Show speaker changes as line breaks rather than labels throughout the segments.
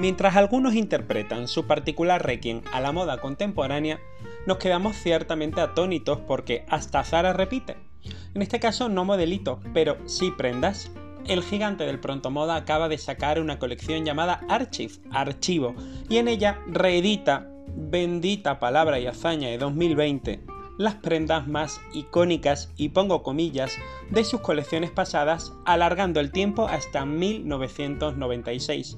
Mientras algunos interpretan su particular requiem a la moda contemporánea, nos quedamos ciertamente atónitos porque hasta Zara repite. En este caso no modelitos, pero sí prendas. El gigante del pronto moda acaba de sacar una colección llamada Archive, Archivo, y en ella reedita, bendita palabra y hazaña de 2020, las prendas más icónicas y pongo comillas de sus colecciones pasadas, alargando el tiempo hasta 1996.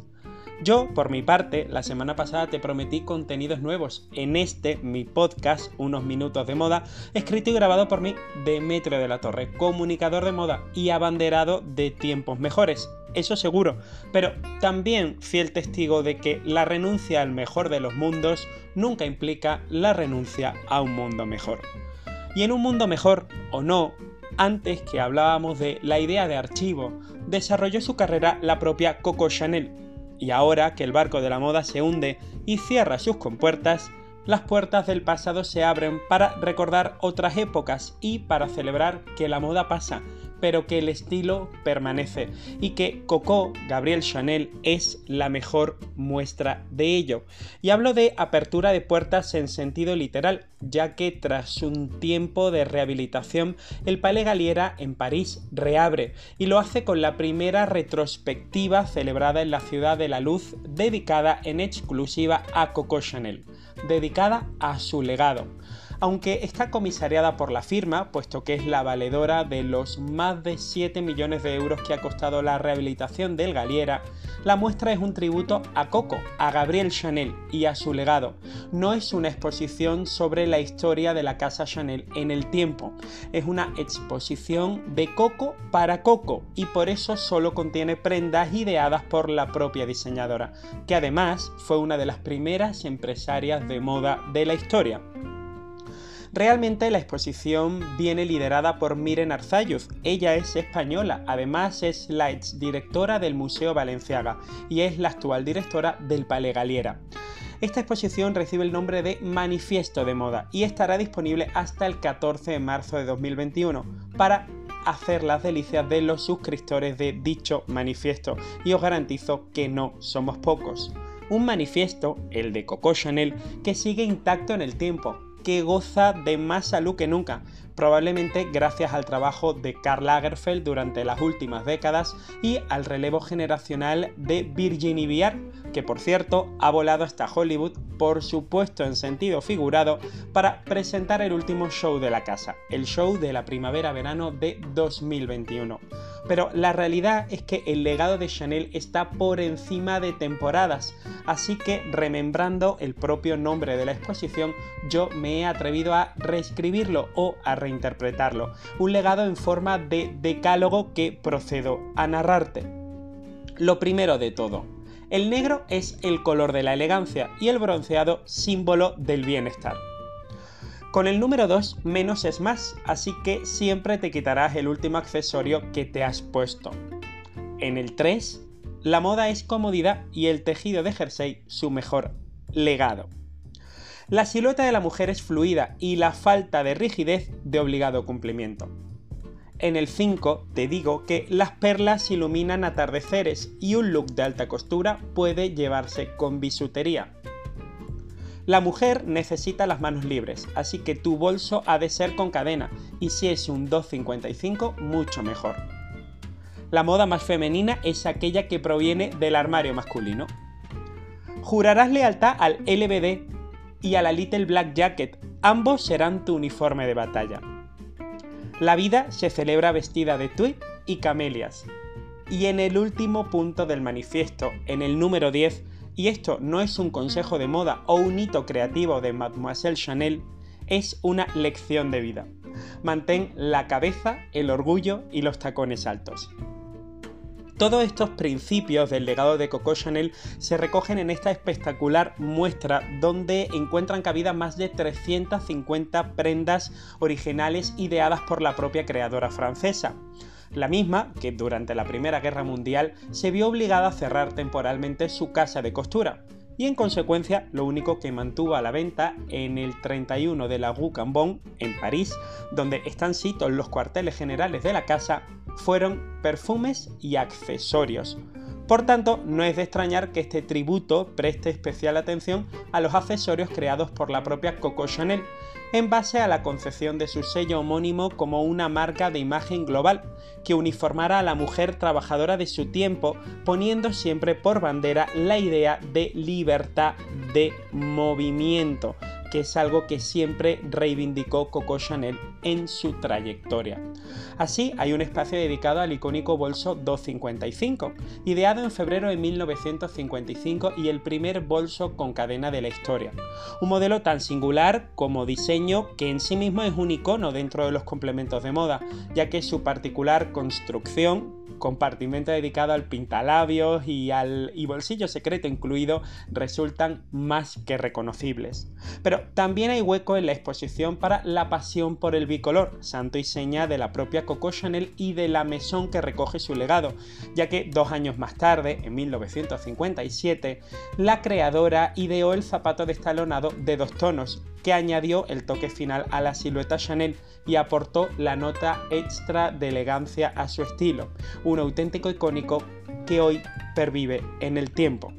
Yo, por mi parte, la semana pasada te prometí contenidos nuevos en este, mi podcast, Unos Minutos de Moda, escrito y grabado por mí, Demetrio de la Torre, comunicador de moda y abanderado de tiempos mejores. Eso seguro, pero también fiel testigo de que la renuncia al mejor de los mundos nunca implica la renuncia a un mundo mejor. Y en un mundo mejor, o no, antes que hablábamos de la idea de archivo, desarrolló su carrera la propia Coco Chanel, y ahora que el barco de la moda se hunde y cierra sus compuertas, las puertas del pasado se abren para recordar otras épocas y para celebrar que la moda pasa, pero que el estilo permanece y que Coco Gabriel Chanel es la mejor muestra de ello. Y hablo de apertura de puertas en sentido literal, ya que tras un tiempo de rehabilitación, el Palais Galiera en París reabre y lo hace con la primera retrospectiva celebrada en la Ciudad de la Luz dedicada en exclusiva a Coco Chanel, dedicada a su legado aunque está comisariada por la firma, puesto que es la valedora de los más de 7 millones de euros que ha costado la rehabilitación del Galiera, la muestra es un tributo a Coco, a Gabriel Chanel y a su legado. No es una exposición sobre la historia de la casa Chanel en el tiempo, es una exposición de Coco para Coco y por eso solo contiene prendas ideadas por la propia diseñadora, que además fue una de las primeras empresarias de moda de la historia. Realmente la exposición viene liderada por Miren Arzayuz. Ella es española, además es la exdirectora del Museo Valenciaga y es la actual directora del Palais Galiera. Esta exposición recibe el nombre de Manifiesto de Moda y estará disponible hasta el 14 de marzo de 2021 para hacer las delicias de los suscriptores de dicho manifiesto y os garantizo que no somos pocos. Un manifiesto, el de Coco Chanel, que sigue intacto en el tiempo, que goza de más salud que nunca, probablemente gracias al trabajo de Karl Lagerfeld durante las últimas décadas y al relevo generacional de Virginie Viard, que por cierto ha volado hasta Hollywood, por supuesto en sentido figurado, para presentar el último show de la casa, el show de la primavera-verano de 2021. Pero la realidad es que el legado de Chanel está por encima de temporadas, así que remembrando el propio nombre de la exposición, yo me he atrevido a reescribirlo o a reinterpretarlo, un legado en forma de decálogo que procedo a narrarte. Lo primero de todo, el negro es el color de la elegancia y el bronceado símbolo del bienestar. Con el número 2 menos es más, así que siempre te quitarás el último accesorio que te has puesto. En el 3, la moda es comodidad y el tejido de jersey su mejor legado. La silueta de la mujer es fluida y la falta de rigidez de obligado cumplimiento. En el 5 te digo que las perlas iluminan atardeceres y un look de alta costura puede llevarse con bisutería. La mujer necesita las manos libres, así que tu bolso ha de ser con cadena y si es un 255 mucho mejor. La moda más femenina es aquella que proviene del armario masculino. Jurarás lealtad al LBD y a la Little Black Jacket, ambos serán tu uniforme de batalla. La vida se celebra vestida de tweed y camelias. Y en el último punto del manifiesto, en el número 10, y esto no es un consejo de moda o un hito creativo de Mademoiselle Chanel, es una lección de vida. Mantén la cabeza, el orgullo y los tacones altos. Todos estos principios del legado de Coco Chanel se recogen en esta espectacular muestra donde encuentran cabida más de 350 prendas originales ideadas por la propia creadora francesa. La misma que durante la Primera Guerra Mundial se vio obligada a cerrar temporalmente su casa de costura y en consecuencia lo único que mantuvo a la venta en el 31 de la Rue Cambon, en París, donde están citos los cuarteles generales de la casa, fueron perfumes y accesorios. Por tanto, no es de extrañar que este tributo preste especial atención a los accesorios creados por la propia Coco Chanel, en base a la concepción de su sello homónimo como una marca de imagen global, que uniformara a la mujer trabajadora de su tiempo, poniendo siempre por bandera la idea de libertad de movimiento, que es algo que siempre reivindicó Coco Chanel en su trayectoria. Así, hay un espacio dedicado al icónico bolso 255, ideado en febrero de 1955 y el primer bolso con cadena de la historia. Un modelo tan singular como diseño que en sí mismo es un icono dentro de los complementos de moda, ya que su particular construcción compartimento dedicado al pintalabios y al bolsillo secreto incluido resultan más que reconocibles. Pero también hay hueco en la exposición para la pasión por el bicolor, santo y seña de la propia Coco Chanel y de la mesón que recoge su legado, ya que dos años más tarde, en 1957, la creadora ideó el zapato destalonado de dos tonos, que añadió el toque final a la silueta Chanel y aportó la nota extra de elegancia a su estilo, un auténtico icónico que hoy pervive en el tiempo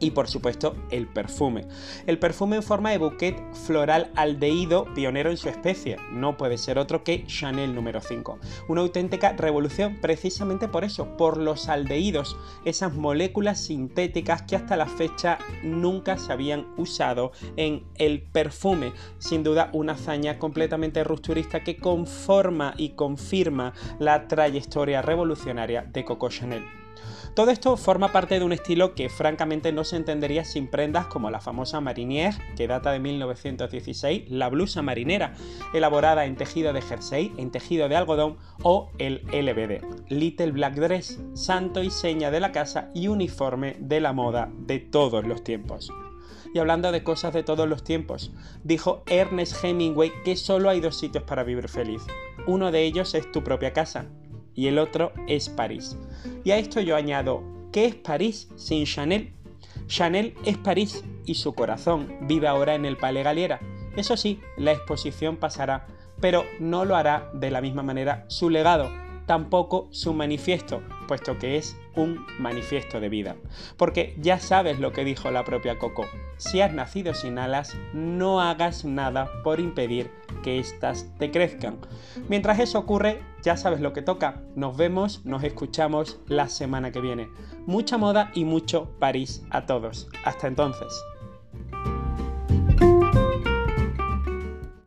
y por supuesto el perfume. El perfume en forma de bouquet floral aldehído, pionero en su especie, no puede ser otro que Chanel número 5. Una auténtica revolución precisamente por eso, por los aldehídos, esas moléculas sintéticas que hasta la fecha nunca se habían usado en el perfume. Sin duda una hazaña completamente rupturista que conforma y confirma la trayectoria revolucionaria de Coco Chanel. Todo esto forma parte de un estilo que francamente no se entendería sin prendas como la famosa Marinière, que data de 1916, la blusa marinera, elaborada en tejido de jersey, en tejido de algodón, o el LBD, Little Black Dress, santo y seña de la casa y uniforme de la moda de todos los tiempos. Y hablando de cosas de todos los tiempos, dijo Ernest Hemingway que solo hay dos sitios para vivir feliz. Uno de ellos es tu propia casa, y el otro es París. Y a esto yo añado, ¿qué es París sin Chanel? Chanel es París y su corazón vive ahora en el Palais Galiera. Eso sí, la exposición pasará, pero no lo hará de la misma manera su legado, tampoco su manifiesto, puesto que es un manifiesto de vida. Porque ya sabes lo que dijo la propia Coco, si has nacido sin alas, no hagas nada por impedir que éstas te crezcan. Mientras eso ocurre, ya sabes lo que toca. Nos vemos, nos escuchamos la semana que viene. Mucha moda y mucho París a todos. Hasta entonces.